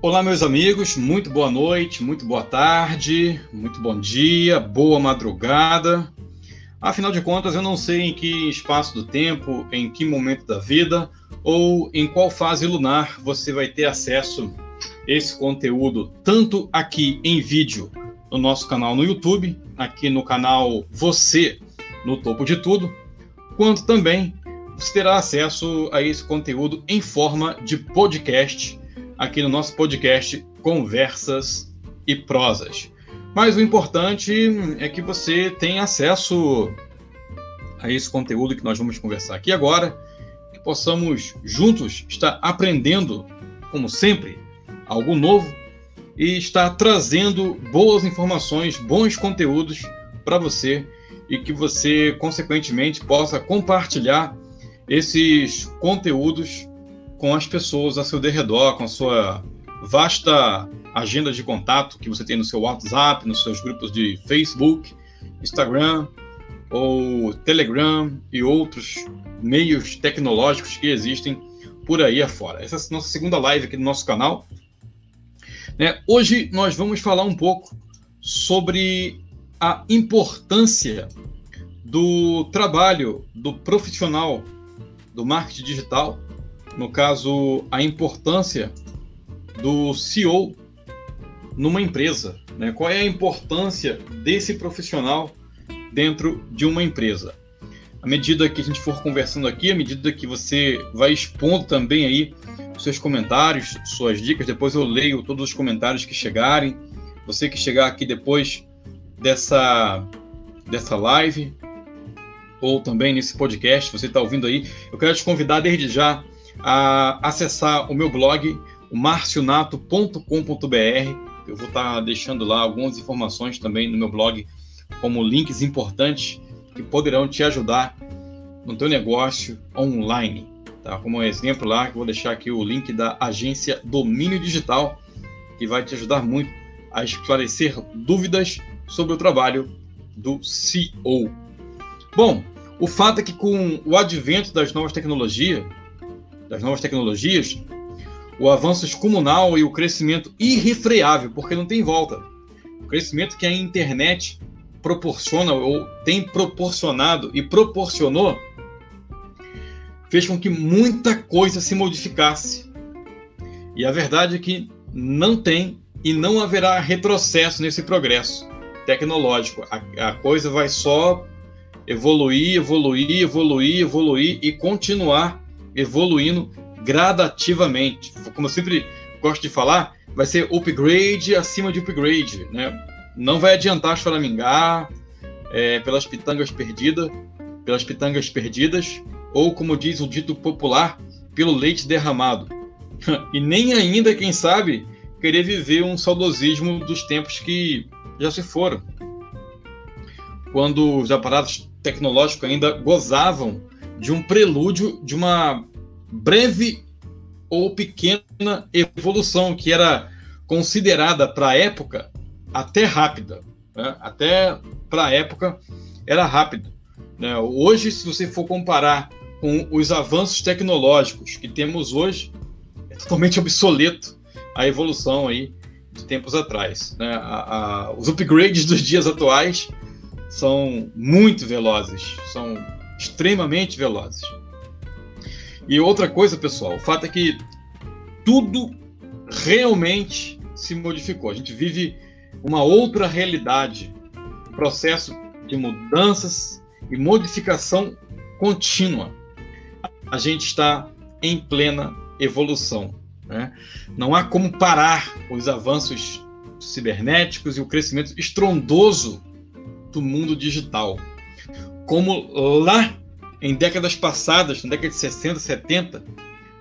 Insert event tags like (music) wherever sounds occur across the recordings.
Olá, meus amigos, muito boa noite, muito boa tarde, muito bom dia, boa madrugada. Afinal de contas, eu não sei em que espaço do tempo, em que momento da vida ou em qual fase lunar você vai ter acesso a esse conteúdo, tanto aqui em vídeo no nosso canal no YouTube, aqui no canal Você no Topo de Tudo, quanto também você terá acesso a esse conteúdo em forma de podcast aqui no nosso podcast Conversas e Prosas. Mas o importante é que você tenha acesso a esse conteúdo que nós vamos conversar aqui agora, que possamos juntos estar aprendendo, como sempre, algo novo e estar trazendo boas informações, bons conteúdos para você e que você, consequentemente, possa compartilhar esses conteúdos com as pessoas a seu derredor, com a sua vasta agenda de contato que você tem no seu WhatsApp, nos seus grupos de Facebook, Instagram ou Telegram e outros meios tecnológicos que existem por aí afora. Essa é a nossa segunda live aqui do nosso canal. Né? Hoje nós vamos falar um pouco sobre a importância do trabalho do profissional do marketing digital no caso, a importância do CEO numa empresa. Né? Qual é a importância desse profissional dentro de uma empresa? À medida que a gente for conversando aqui, à medida que você vai expondo também aí seus comentários, suas dicas, depois eu leio todos os comentários que chegarem. Você que chegar aqui depois dessa, dessa live, ou também nesse podcast, você está ouvindo aí, eu quero te convidar desde já a acessar o meu blog, marcionato.com.br. Eu vou estar tá deixando lá algumas informações também no meu blog, como links importantes que poderão te ajudar no teu negócio online. Tá? Como exemplo lá, vou deixar aqui o link da agência Domínio Digital, que vai te ajudar muito a esclarecer dúvidas sobre o trabalho do CEO. Bom, o fato é que com o advento das novas tecnologias, das novas tecnologias, o avanço descomunal e o crescimento irrefreável, porque não tem volta. O crescimento que a internet proporciona ou tem proporcionado e proporcionou fez com que muita coisa se modificasse. E a verdade é que não tem e não haverá retrocesso nesse progresso tecnológico. A, a coisa vai só evoluir, evoluir, evoluir, evoluir e continuar evoluindo gradativamente. Como eu sempre gosto de falar, vai ser upgrade acima de upgrade, né? Não vai adiantar choramingar é, pelas pitangas perdidas, pelas pitangas perdidas, ou como diz o dito popular, pelo leite derramado. (laughs) e nem ainda, quem sabe, querer viver um saudosismo dos tempos que já se foram. Quando os aparatos tecnológicos ainda gozavam de um prelúdio de uma breve ou pequena evolução que era considerada para a época até rápida, né? até para a época era rápida. Né? Hoje, se você for comparar com os avanços tecnológicos que temos hoje, é totalmente obsoleto a evolução aí de tempos atrás. Né? A, a, os upgrades dos dias atuais são muito velozes, são extremamente velozes. E outra coisa, pessoal, o fato é que tudo realmente se modificou. A gente vive uma outra realidade, um processo de mudanças e modificação contínua. A gente está em plena evolução. Né? Não há como parar os avanços cibernéticos e o crescimento estrondoso do mundo digital como lá em décadas passadas, na década de 60, 70,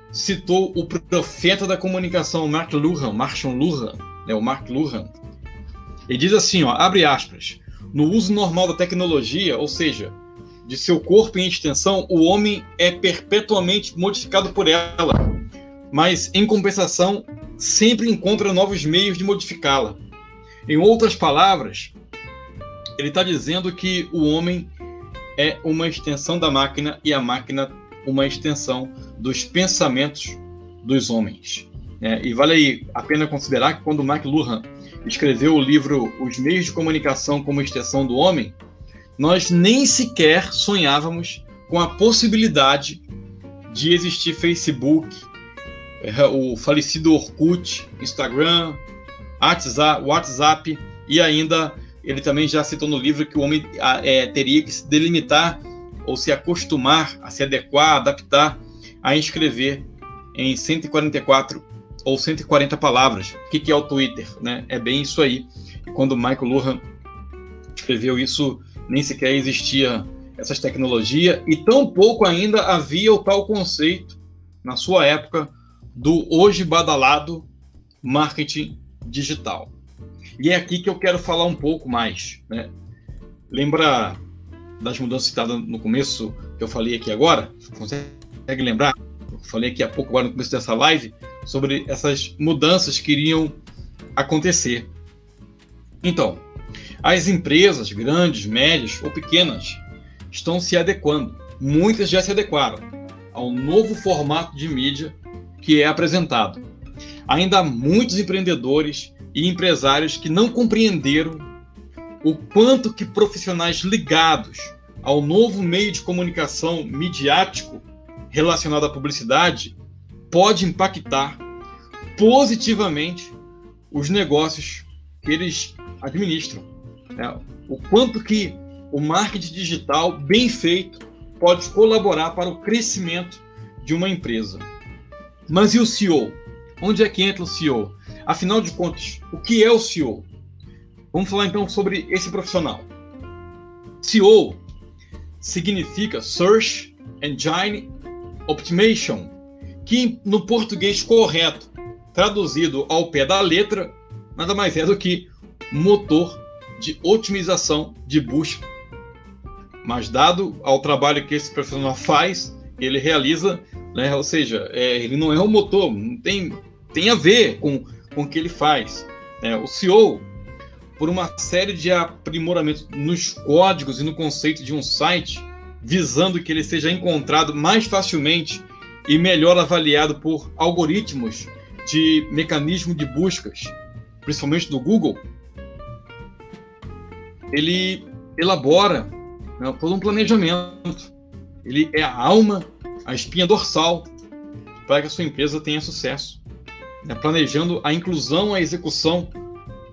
citou o profeta da comunicação Mark Luhan, Marshall Luhan, né, o Mark Luhan. Ele diz assim, ó, abre aspas, no uso normal da tecnologia, ou seja, de seu corpo em extensão, o homem é perpetuamente modificado por ela, mas em compensação sempre encontra novos meios de modificá-la. Em outras palavras, ele está dizendo que o homem é uma extensão da máquina e a máquina uma extensão dos pensamentos dos homens. É, e vale aí a pena considerar que quando Mark Luhan escreveu o livro Os Meios de Comunicação como Extensão do Homem, nós nem sequer sonhávamos com a possibilidade de existir Facebook, é, o falecido Orkut, Instagram, WhatsApp, WhatsApp e ainda ele também já citou no livro que o homem é, teria que se delimitar ou se acostumar a se adequar, adaptar a escrever em 144 ou 140 palavras. O que é o Twitter? Né? É bem isso aí. Quando Michael Luhan escreveu isso, nem sequer existia essas tecnologias e tão pouco ainda havia o tal conceito na sua época do hoje badalado marketing digital. E é aqui que eu quero falar um pouco mais. Né? Lembra das mudanças citadas no começo que eu falei aqui agora? Consegue lembrar? Eu falei aqui há pouco, agora no começo dessa live, sobre essas mudanças que iriam acontecer. Então, as empresas grandes, médias ou pequenas estão se adequando. Muitas já se adequaram ao novo formato de mídia que é apresentado. Ainda há muitos empreendedores e empresários que não compreenderam o quanto que profissionais ligados ao novo meio de comunicação midiático relacionado à publicidade pode impactar positivamente os negócios que eles administram. Né? O quanto que o marketing digital bem feito pode colaborar para o crescimento de uma empresa. Mas e o CEO? Onde é que entra o CEO? Afinal de contas, o que é o CEO? Vamos falar então sobre esse profissional. CEO significa Search Engine Optimization, que no português correto, traduzido ao pé da letra, nada mais é do que motor de otimização de busca. Mas dado ao trabalho que esse profissional faz, ele realiza, né, ou seja, é, ele não é um motor, não tem, tem a ver com, com o que ele faz. É, o CEO, por uma série de aprimoramentos nos códigos e no conceito de um site, visando que ele seja encontrado mais facilmente e melhor avaliado por algoritmos de mecanismo de buscas, principalmente do Google, ele elabora né, todo um planejamento. Ele é a alma, a espinha dorsal para que a sua empresa tenha sucesso, né, planejando a inclusão, a execução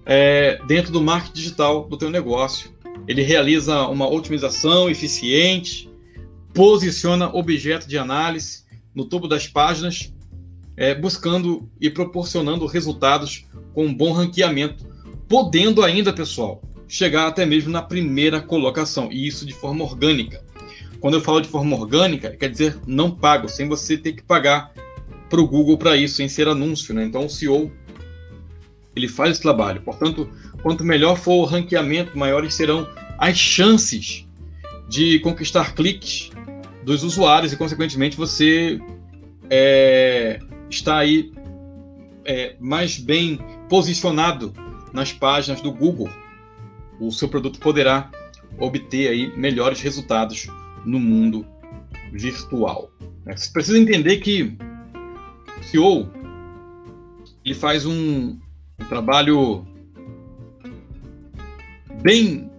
é, dentro do marketing digital do teu negócio. Ele realiza uma otimização eficiente, posiciona objeto de análise no topo das páginas é, buscando e proporcionando resultados com um bom ranqueamento, podendo ainda, pessoal, chegar até mesmo na primeira colocação, e isso de forma orgânica. Quando eu falo de forma orgânica, quer dizer não pago, sem você ter que pagar para o Google para isso, sem ser anúncio. Né? Então o CEO ele faz esse trabalho. Portanto, quanto melhor for o ranqueamento, maiores serão as chances de conquistar cliques dos usuários e, consequentemente, você é, está aí é, mais bem posicionado nas páginas do Google, o seu produto poderá obter aí melhores resultados no mundo virtual. Né? Você precisa entender que CEO ele faz um, um trabalho bem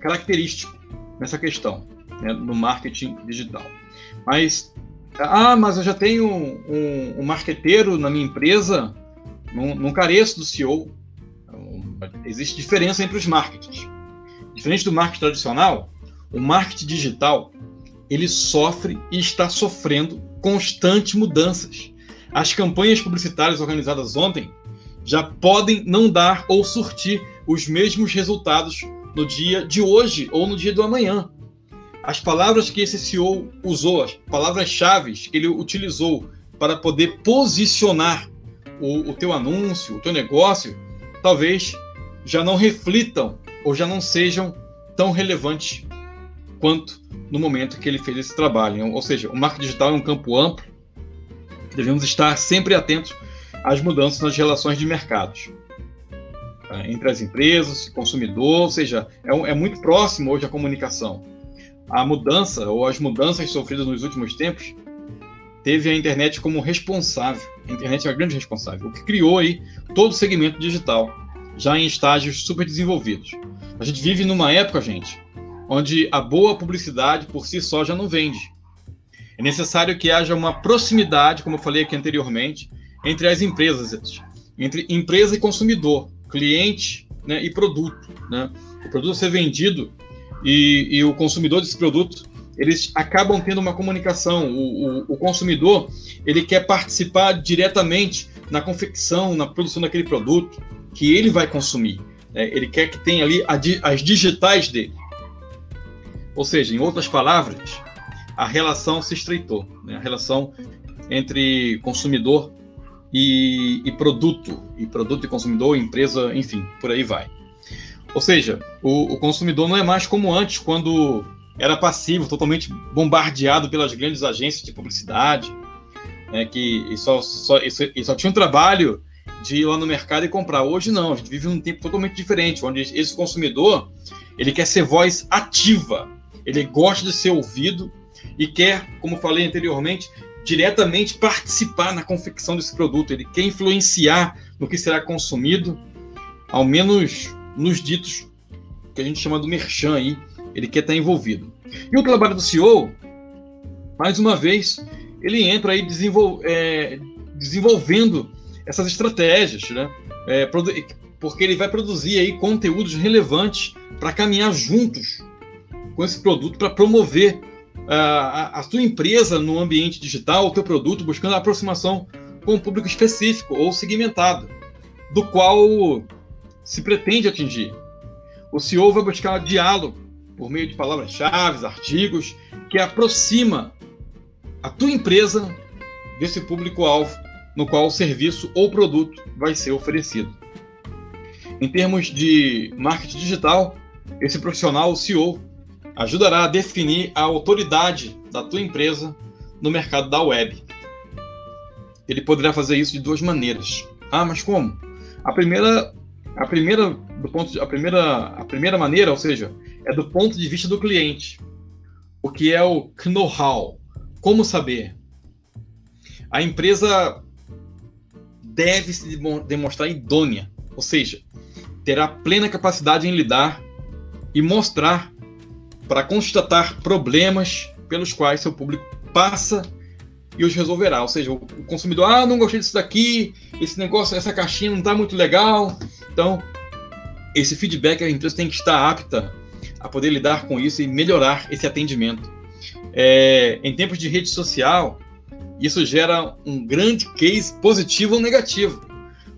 característico nessa questão né, no marketing digital. Mas ah, mas eu já tenho um, um, marqueteiro na minha empresa, não, não careço do CEO. Então, existe diferença entre os marketings. Diferente do marketing tradicional, o marketing digital ele sofre e está sofrendo constantes mudanças. As campanhas publicitárias organizadas ontem já podem não dar ou surtir os mesmos resultados no dia de hoje ou no dia do amanhã as palavras que esse CEO usou, as palavras-chave que ele utilizou para poder posicionar o, o teu anúncio, o teu negócio, talvez já não reflitam ou já não sejam tão relevantes quanto no momento que ele fez esse trabalho. Ou seja, o marketing digital é um campo amplo, devemos estar sempre atentos às mudanças nas relações de mercados tá? entre as empresas, consumidor, ou seja, é, é muito próximo hoje a comunicação a mudança ou as mudanças sofridas nos últimos tempos teve a internet como responsável. A internet é a grande responsável, o que criou aí todo o segmento digital, já em estágios super desenvolvidos. A gente vive numa época, gente, onde a boa publicidade por si só já não vende. É necessário que haja uma proximidade, como eu falei aqui anteriormente, entre as empresas, entre empresa e consumidor, cliente né, e produto. Né? O produto ser vendido e, e, o consumidor desse produto, eles acabam tendo uma comunicação. O, o, o consumidor ele quer participar diretamente na confecção, na produção daquele produto que ele vai consumir. Né? Ele quer que tenha ali as digitais dele. Ou seja, em outras palavras, a relação se estreitou, né? a relação entre consumidor e, e, produto, e produto e consumidor, empresa, enfim, por aí vai. Ou seja, o, o, consumidor não é mais como antes, quando era passivo, totalmente bombardeado pelas grandes agências de publicidade, né, que e só, só, e só, e só tinha um trabalho de ir lá no mercado e comprar. Hoje não, a gente vive um tempo totalmente diferente, onde esse consumidor ele quer ser voz ativa, ele gosta de ser ouvido e quer, como falei anteriormente, diretamente participar na confecção desse produto. Ele quer influenciar no que será consumido, ao menos nos ditos que a gente chama do merchan aí. Ele quer estar envolvido. E o trabalho do CEO, mais uma vez, ele entra aí desenvol é, desenvolvendo essas estratégias, né? É, porque ele vai produzir aí conteúdos relevantes para caminhar juntos com esse produto para promover a, a sua empresa no ambiente digital, o teu produto, buscando a aproximação com um público específico ou segmentado, do qual se pretende atingir. O CEO vai buscar diálogo por meio de palavras-chave, artigos, que aproxima a tua empresa desse público-alvo no qual o serviço ou produto vai ser oferecido. Em termos de marketing digital, esse profissional, o CEO, ajudará a definir a autoridade da tua empresa no mercado da web. Ele poderá fazer isso de duas maneiras. Ah, mas como? A primeira, a primeira, do ponto a primeira, a primeira maneira, ou seja, é do ponto de vista do cliente. O que é o know-how? Como saber? A empresa deve se demonstrar idônea, ou seja, terá plena capacidade em lidar e mostrar para constatar problemas pelos quais seu público passa e os resolverá. Ou seja, o consumidor, ah, não gostei disso daqui, esse negócio, essa caixinha não está muito legal. Então, esse feedback a empresa tem que estar apta a poder lidar com isso e melhorar esse atendimento. É, em tempos de rede social, isso gera um grande case positivo ou negativo.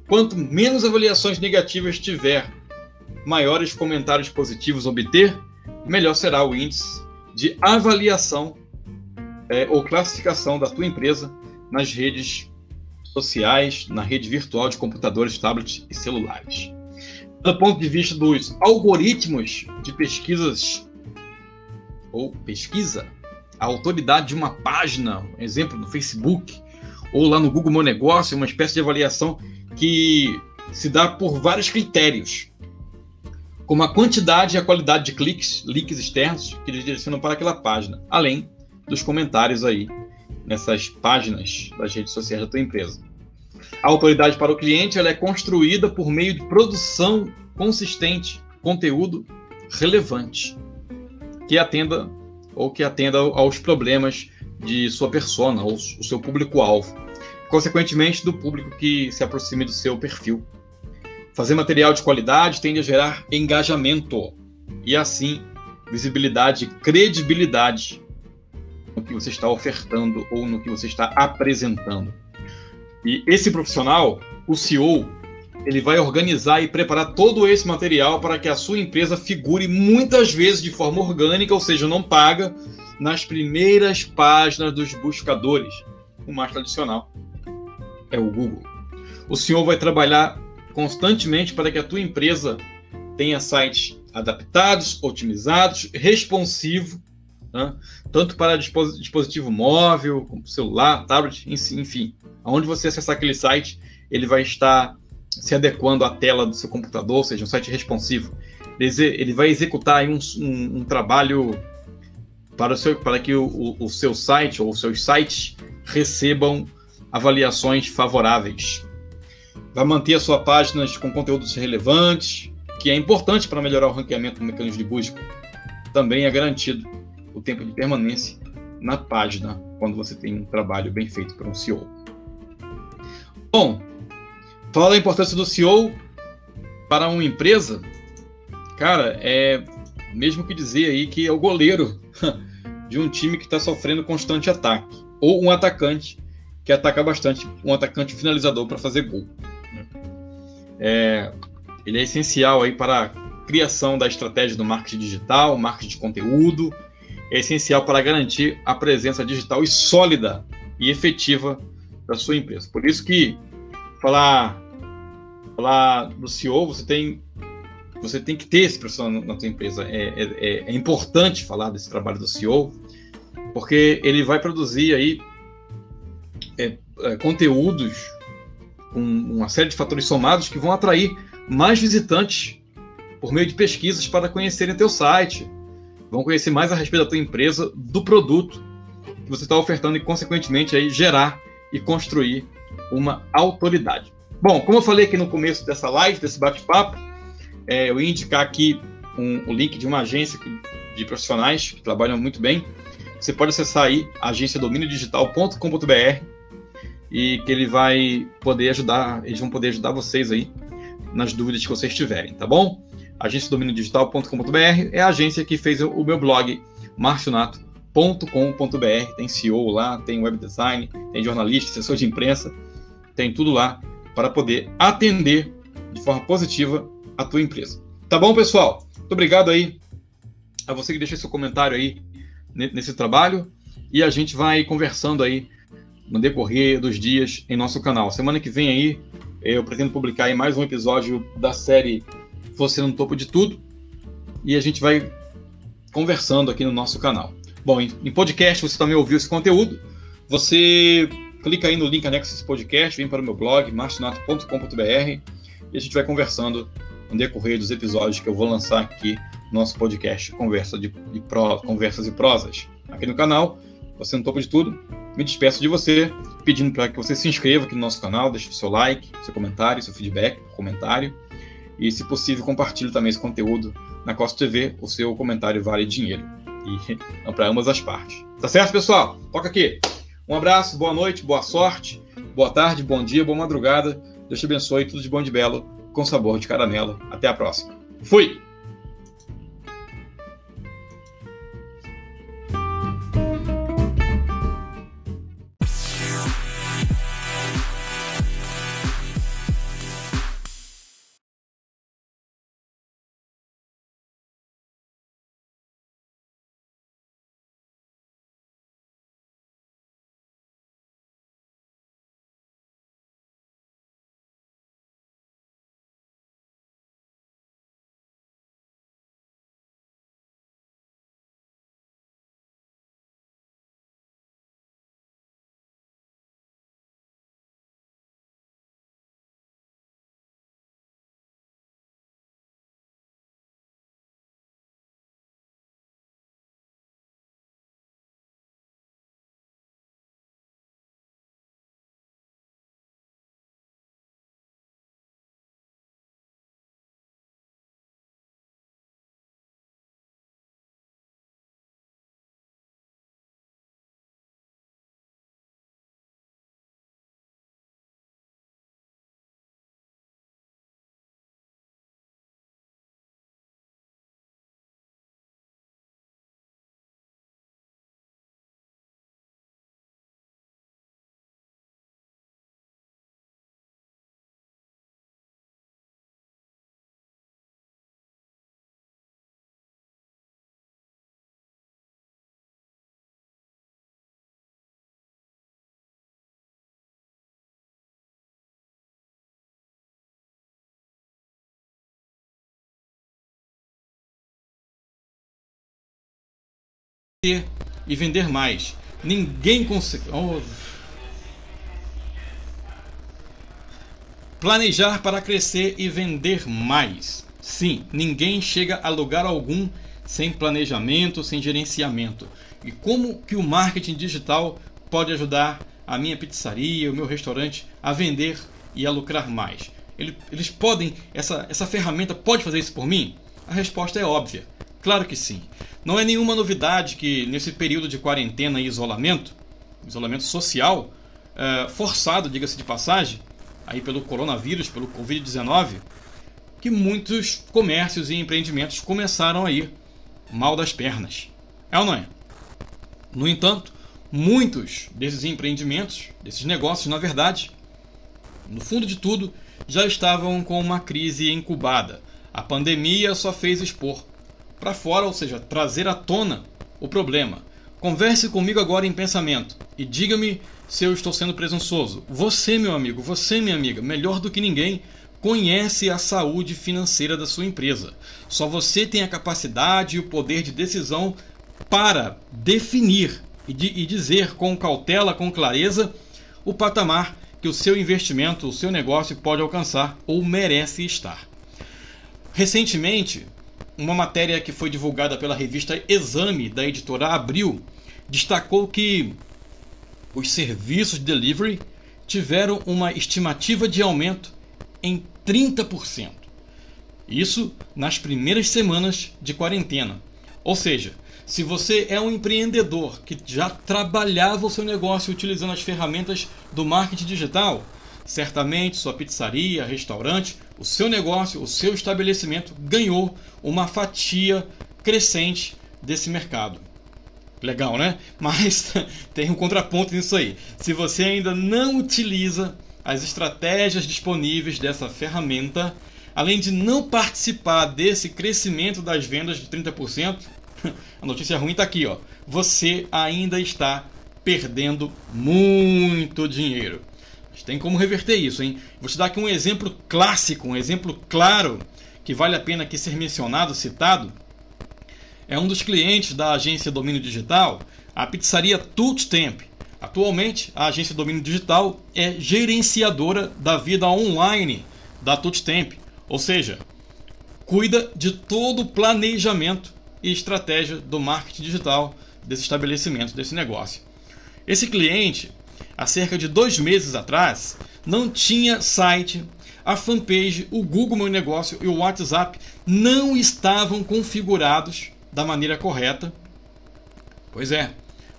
Quanto menos avaliações negativas tiver, maiores comentários positivos obter, melhor será o índice de avaliação é, ou classificação da tua empresa nas redes sociais, na rede virtual de computadores, tablets e celulares. Do ponto de vista dos algoritmos de pesquisas ou pesquisa, a autoridade de uma página, exemplo no Facebook ou lá no Google Meu Negócio, uma espécie de avaliação que se dá por vários critérios como a quantidade e a qualidade de cliques, links externos que eles direcionam para aquela página, além dos comentários aí nessas páginas das redes sociais da tua empresa. A autoridade para o cliente ela é construída por meio de produção consistente, conteúdo relevante, que atenda ou que atenda aos problemas de sua persona, ou o seu público-alvo, consequentemente do público que se aproxime do seu perfil Fazer material de qualidade tende a gerar engajamento e, assim, visibilidade e credibilidade no que você está ofertando ou no que você está apresentando. E esse profissional, o CEO, ele vai organizar e preparar todo esse material para que a sua empresa figure muitas vezes de forma orgânica, ou seja, não paga, nas primeiras páginas dos buscadores. O mais tradicional é o Google. O senhor vai trabalhar constantemente para que a tua empresa tenha sites adaptados, otimizados, responsivo, né? tanto para dispositivo móvel, celular, tablet, enfim, aonde você acessar aquele site, ele vai estar se adequando à tela do seu computador, ou seja, um site responsivo. Ele vai executar um, um, um trabalho para, o seu, para que o, o, seu site ou os seus sites recebam avaliações favoráveis. Vai manter a sua página com conteúdos relevantes, que é importante para melhorar o ranqueamento do mecanismo de busca. Também é garantido o tempo de permanência na página quando você tem um trabalho bem feito por um CEO. Bom, fala da importância do CEO para uma empresa. Cara, é mesmo que dizer aí que é o goleiro (laughs) de um time que está sofrendo constante ataque. Ou um atacante que ataca bastante, um atacante finalizador para fazer gol. Né? É, ele é essencial aí para a criação da estratégia do marketing digital, marketing de conteúdo. É essencial para garantir a presença digital e sólida e efetiva da sua empresa. Por isso que falar falar do CEO, você tem você tem que ter esse profissional na sua empresa. É, é, é, importante falar desse trabalho do CEO, porque ele vai produzir aí é, é, conteúdos com uma série de fatores somados que vão atrair mais visitantes por meio de pesquisas para conhecerem teu site, vão conhecer mais a respeito da tua empresa, do produto que você está ofertando e, consequentemente, aí, gerar e construir uma autoridade. Bom, como eu falei aqui no começo dessa live, desse bate-papo, é, eu ia indicar aqui um, o link de uma agência de profissionais que trabalham muito bem. Você pode acessar aí agenciadominiodigital.com.br e que ele vai poder ajudar, eles vão poder ajudar vocês aí nas dúvidas que vocês tiverem, tá bom? agenciadominiodigital.com.br é a agência que fez o meu blog marcionato.com.br, tem CEO lá, tem web design, tem jornalista, assessor de imprensa, tem tudo lá para poder atender de forma positiva a tua empresa. Tá bom, pessoal? Muito obrigado aí a você que deixou seu comentário aí nesse trabalho e a gente vai conversando aí no decorrer dos dias em nosso canal. Semana que vem aí eu pretendo publicar aí mais um episódio da série Você no Topo de Tudo e a gente vai conversando aqui no nosso canal. Bom, em podcast você também ouviu esse conteúdo. Você clica aí no link anexo desse podcast, vem para o meu blog, martinato.com.br e a gente vai conversando no decorrer dos episódios que eu vou lançar aqui no nosso podcast Conversa de, de Pro, Conversas e Prosas. Aqui no canal, você no topo de tudo. Me despeço de você, pedindo para que você se inscreva aqui no nosso canal, deixe seu like, seu comentário, seu feedback, comentário. E, se possível, compartilhe também esse conteúdo na Costa TV. O seu comentário vale dinheiro. E (laughs) é para ambas as partes. Tá certo, pessoal? Toca aqui. Um abraço, boa noite, boa sorte, boa tarde, bom dia, boa madrugada. Deus te abençoe, tudo de bom e de belo, com sabor de caramelo. Até a próxima. Fui! Ter e vender mais. Ninguém consegue. Oh. Planejar para crescer e vender mais. Sim, ninguém chega a lugar algum sem planejamento, sem gerenciamento. E como que o marketing digital pode ajudar a minha pizzaria, o meu restaurante a vender e a lucrar mais? Eles podem, essa, essa ferramenta pode fazer isso por mim? A resposta é óbvia. Claro que sim. Não é nenhuma novidade que nesse período de quarentena e isolamento, isolamento social, é, forçado, diga-se de passagem, aí pelo coronavírus, pelo Covid-19, que muitos comércios e empreendimentos começaram a ir mal das pernas. É ou não é? No entanto, muitos desses empreendimentos, desses negócios, na verdade, no fundo de tudo, já estavam com uma crise incubada. A pandemia só fez expor para fora, ou seja, trazer à tona o problema. Converse comigo agora em pensamento e diga-me se eu estou sendo presunçoso. Você, meu amigo, você, minha amiga, melhor do que ninguém, conhece a saúde financeira da sua empresa. Só você tem a capacidade e o poder de decisão para definir e, de, e dizer com cautela, com clareza, o patamar que o seu investimento, o seu negócio pode alcançar ou merece estar. Recentemente, uma matéria que foi divulgada pela revista Exame da editora Abril destacou que os serviços de delivery tiveram uma estimativa de aumento em 30%. Isso nas primeiras semanas de quarentena. Ou seja, se você é um empreendedor que já trabalhava o seu negócio utilizando as ferramentas do marketing digital, certamente sua pizzaria, restaurante, o seu negócio, o seu estabelecimento ganhou uma fatia crescente desse mercado. Legal, né? (laughs) Mas tem um contraponto nisso aí. Se você ainda não utiliza as estratégias disponíveis dessa ferramenta, além de não participar desse crescimento das vendas de 30%, (laughs) a notícia ruim está aqui, ó. Você ainda está perdendo muito dinheiro. Mas tem como reverter isso, hein? Vou te dar aqui um exemplo clássico, um exemplo claro que vale a pena aqui ser mencionado, citado. É um dos clientes da agência Domínio Digital, a pizzaria Temp. Atualmente, a agência Domínio Digital é gerenciadora da vida online da Temp, ou seja, cuida de todo o planejamento e estratégia do marketing digital desse estabelecimento, desse negócio. Esse cliente, há cerca de dois meses atrás, não tinha site, a fanpage, o Google Meu Negócio e o WhatsApp não estavam configurados da maneira correta. Pois é,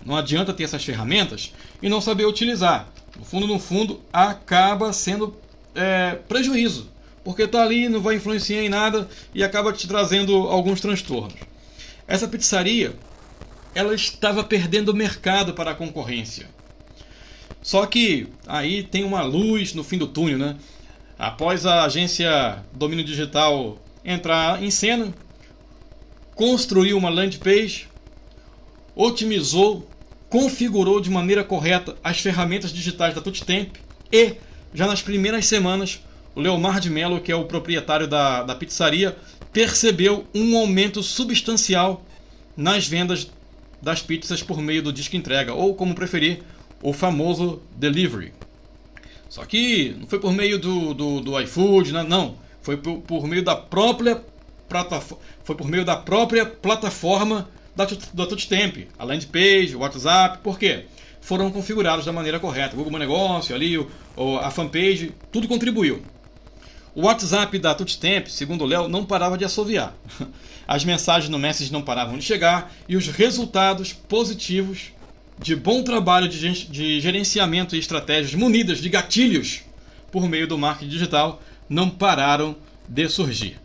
não adianta ter essas ferramentas e não saber utilizar. No fundo, no fundo, acaba sendo é, prejuízo, porque está ali, não vai influenciar em nada e acaba te trazendo alguns transtornos. Essa pizzaria, ela estava perdendo mercado para a concorrência. Só que aí tem uma luz no fim do túnel, né? Após a agência Domínio Digital entrar em cena, construiu uma landing page, otimizou configurou de maneira correta as ferramentas digitais da Tutemp e, já nas primeiras semanas, o Leomar de Mello, que é o proprietário da, da pizzaria, percebeu um aumento substancial nas vendas das pizzas por meio do disco entrega, ou como preferir, o famoso delivery. Só que não foi por meio do, do, do iFood, não, não. Foi por, por meio da própria plataforma, foi por meio da própria plataforma da, da Tutstemp, a landing page, o WhatsApp, por quê? Foram configurados da maneira correta. O Google Meu Negócio, ali, o, a fanpage, tudo contribuiu. O WhatsApp da Tutstemp, segundo o Léo, não parava de assoviar. (laughs) As mensagens no Message não paravam de chegar e os resultados positivos de bom trabalho de, gerenciamento e estratégias munidas de gatilhos por meio do marketing digital não pararam de surgir.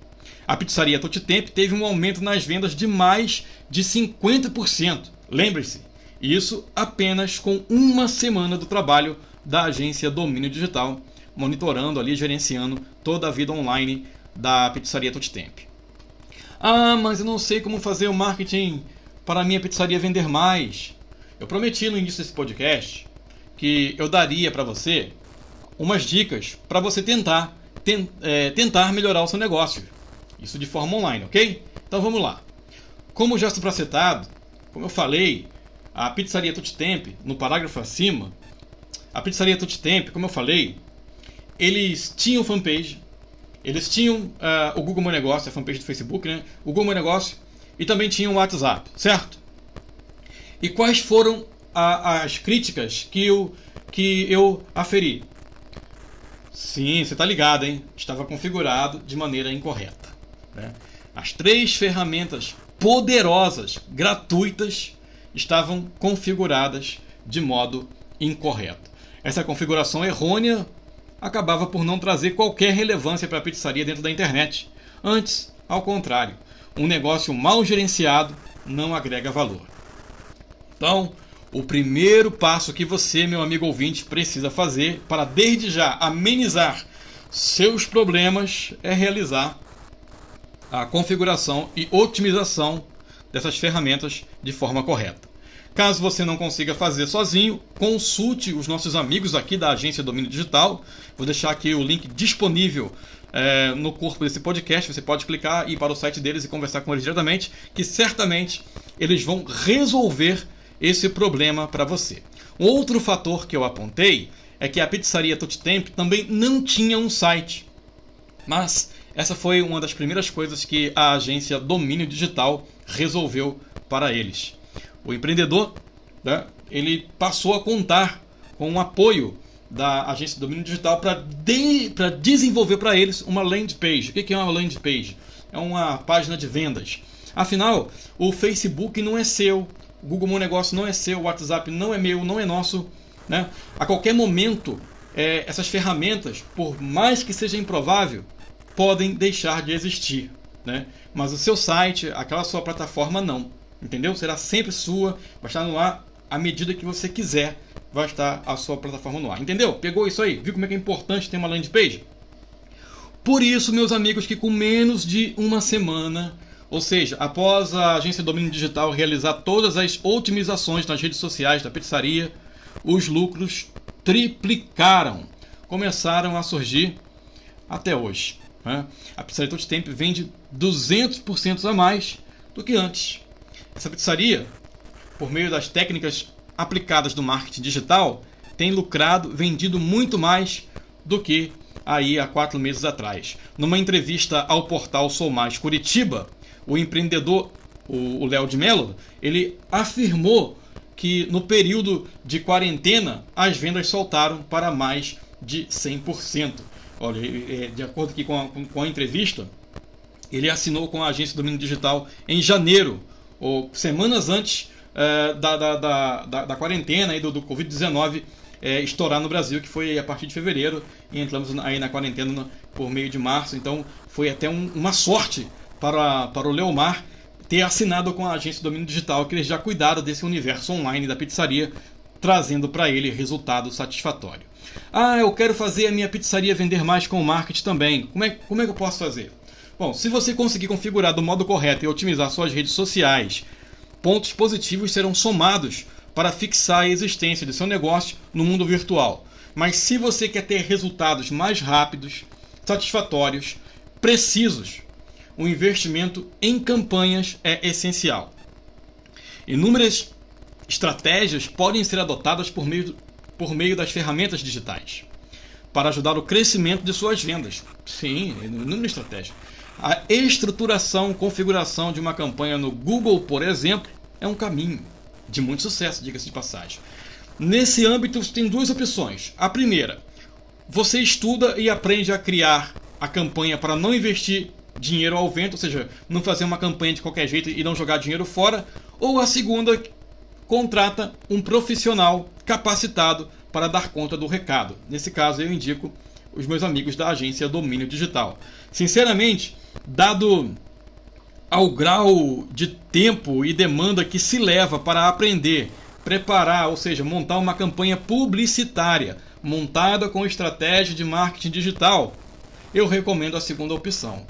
A pizzaria Totitemp teve um aumento nas vendas de mais de 50%. Lembre-se, isso apenas com uma semana do trabalho da agência Domínio Digital, monitorando ali, gerenciando toda a vida online da pizzaria Totitemp. Ah, mas eu não sei como fazer o marketing para a minha pizzaria vender mais. Eu prometi no início desse podcast que eu daria para você umas dicas para você tentar, ten, é, tentar melhorar o seu negócio. Isso de forma online, ok? Então vamos lá. Como já supracitado, como eu falei, a pizzaria Temp, no parágrafo acima, a pizzaria Temp, como eu falei, eles tinham fanpage, eles tinham uh, o Google Meu Negócio, a fanpage do Facebook, né? O Google Meu Negócio e também tinham o WhatsApp, certo? E quais foram a, as críticas que, o, que eu aferi. Sim, você está ligado, hein? Estava configurado de maneira incorreta. Né? As três ferramentas poderosas, gratuitas, estavam configuradas de modo incorreto. Essa configuração errônea acabava por não trazer qualquer relevância para a pizzaria dentro da internet. Antes, ao contrário, um negócio mal gerenciado não agrega valor. Então, o primeiro passo que você, meu amigo ouvinte, precisa fazer para desde já amenizar seus problemas é realizar a configuração e otimização dessas ferramentas de forma correta. Caso você não consiga fazer sozinho, consulte os nossos amigos aqui da agência Domínio Digital. Vou deixar aqui o link disponível é, no corpo desse podcast. Você pode clicar e ir para o site deles e conversar com eles diretamente, que certamente eles vão resolver esse problema para você. Outro fator que eu apontei é que a pizzaria Tutti Temp também não tinha um site. Mas essa foi uma das primeiras coisas que a agência Domínio Digital resolveu para eles o empreendedor, né, ele passou a contar com o apoio da agência domínio digital para de, desenvolver para eles uma landing page. O que é uma landing page? É uma página de vendas. Afinal, o Facebook não é seu, Google Meu Negócio não é seu, o WhatsApp não é meu, não é nosso. Né? A qualquer momento, é, essas ferramentas, por mais que seja improvável, podem deixar de existir. Né? Mas o seu site, aquela sua plataforma, não. Entendeu? Será sempre sua, vai estar no ar à medida que você quiser, vai estar a sua plataforma no ar. Entendeu? Pegou isso aí? Viu como é que é importante ter uma landing page? Por isso, meus amigos, que com menos de uma semana, ou seja, após a agência Domínio Digital realizar todas as otimizações nas redes sociais da pizzaria, os lucros triplicaram, começaram a surgir até hoje. Né? A pizzaria Todo Tempo vende 200% a mais do que antes. Essa pizzaria, por meio das técnicas aplicadas do marketing digital, tem lucrado, vendido muito mais do que aí há quatro meses atrás. Numa entrevista ao portal Sou Mais Curitiba, o empreendedor, o Léo de Mello, ele afirmou que no período de quarentena as vendas soltaram para mais de 100%. Olha, é, de acordo aqui com a, com a entrevista, ele assinou com a agência do Domínio Digital em janeiro ou semanas antes é, da, da, da, da, quarentena e do, do Covid-19 é, estourar no Brasil, que foi a partir de fevereiro, e entramos aí na quarentena por meio de março. Então foi até um, uma sorte para, para o Leomar ter assinado com a agência Domínio Digital, que eles já cuidaram desse universo online da pizzaria, trazendo para ele resultado satisfatório. Ah, eu quero fazer a minha pizzaria vender mais com o marketing também. Como é, como é que eu posso fazer? Bom, se você conseguir configurar do modo correto e otimizar suas redes sociais, pontos positivos serão somados para fixar a existência de seu negócio no mundo virtual. Mas se você quer ter resultados mais rápidos, satisfatórios, precisos, o investimento em campanhas é essencial. Inúmeras estratégias podem ser adotadas por meio, por meio das ferramentas digitais para ajudar o crescimento de suas vendas. Sim, inúmeras estratégias. A estruturação, configuração de uma campanha no Google, por exemplo, é um caminho de muito sucesso, diga-se de passagem. Nesse âmbito, tem duas opções. A primeira, você estuda e aprende a criar a campanha para não investir dinheiro ao vento, ou seja, não fazer uma campanha de qualquer jeito e não jogar dinheiro fora. Ou a segunda, contrata um profissional capacitado para dar conta do recado. Nesse caso, eu indico os meus amigos da agência Domínio Digital. Sinceramente, dado ao grau de tempo e demanda que se leva para aprender, preparar, ou seja, montar uma campanha publicitária montada com estratégia de marketing digital, eu recomendo a segunda opção.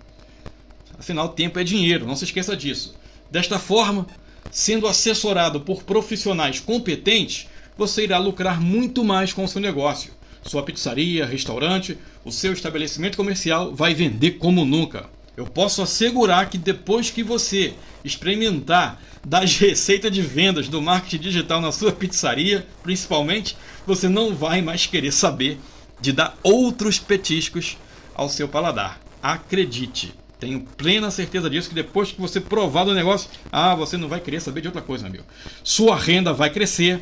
Afinal, tempo é dinheiro, não se esqueça disso. Desta forma, sendo assessorado por profissionais competentes, você irá lucrar muito mais com o seu negócio. Sua pizzaria, restaurante, o seu estabelecimento comercial vai vender como nunca. Eu posso assegurar que depois que você experimentar das (laughs) receitas de vendas do marketing digital na sua pizzaria, principalmente, você não vai mais querer saber de dar outros petiscos ao seu paladar. Acredite, tenho plena certeza disso que depois que você provar do negócio, ah, você não vai querer saber de outra coisa, meu. Sua renda vai crescer,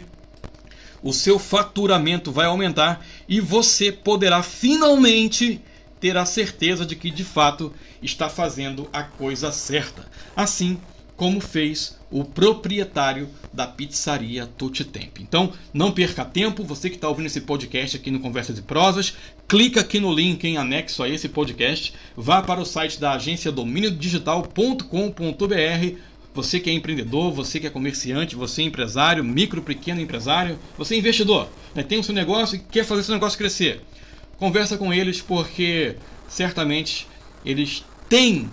o seu faturamento vai aumentar e você poderá finalmente ter a certeza de que de fato está fazendo a coisa certa. Assim como fez o proprietário da pizzaria Tutti Tempo. Então, não perca tempo, você que está ouvindo esse podcast aqui no Conversas e Prosas, clica aqui no link em anexo a esse podcast, vá para o site da agência dominiodigital.com.br. Você que é empreendedor, você que é comerciante, você é empresário, micro, pequeno empresário, você é investidor, né, tem o seu negócio e quer fazer seu negócio crescer. Conversa com eles porque certamente eles têm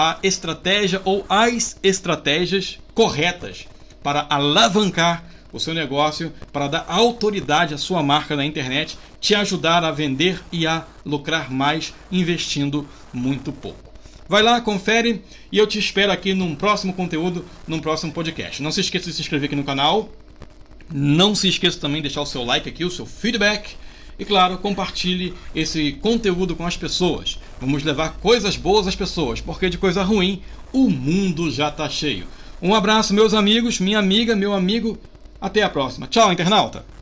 a estratégia ou as estratégias corretas para alavancar o seu negócio, para dar autoridade à sua marca na internet, te ajudar a vender e a lucrar mais investindo muito pouco. Vai lá, confere e eu te espero aqui num próximo conteúdo, num próximo podcast. Não se esqueça de se inscrever aqui no canal. Não se esqueça também de deixar o seu like aqui, o seu feedback e claro, compartilhe esse conteúdo com as pessoas. Vamos levar coisas boas às pessoas, porque de coisa ruim o mundo já está cheio. Um abraço, meus amigos, minha amiga, meu amigo. Até a próxima. Tchau, internauta!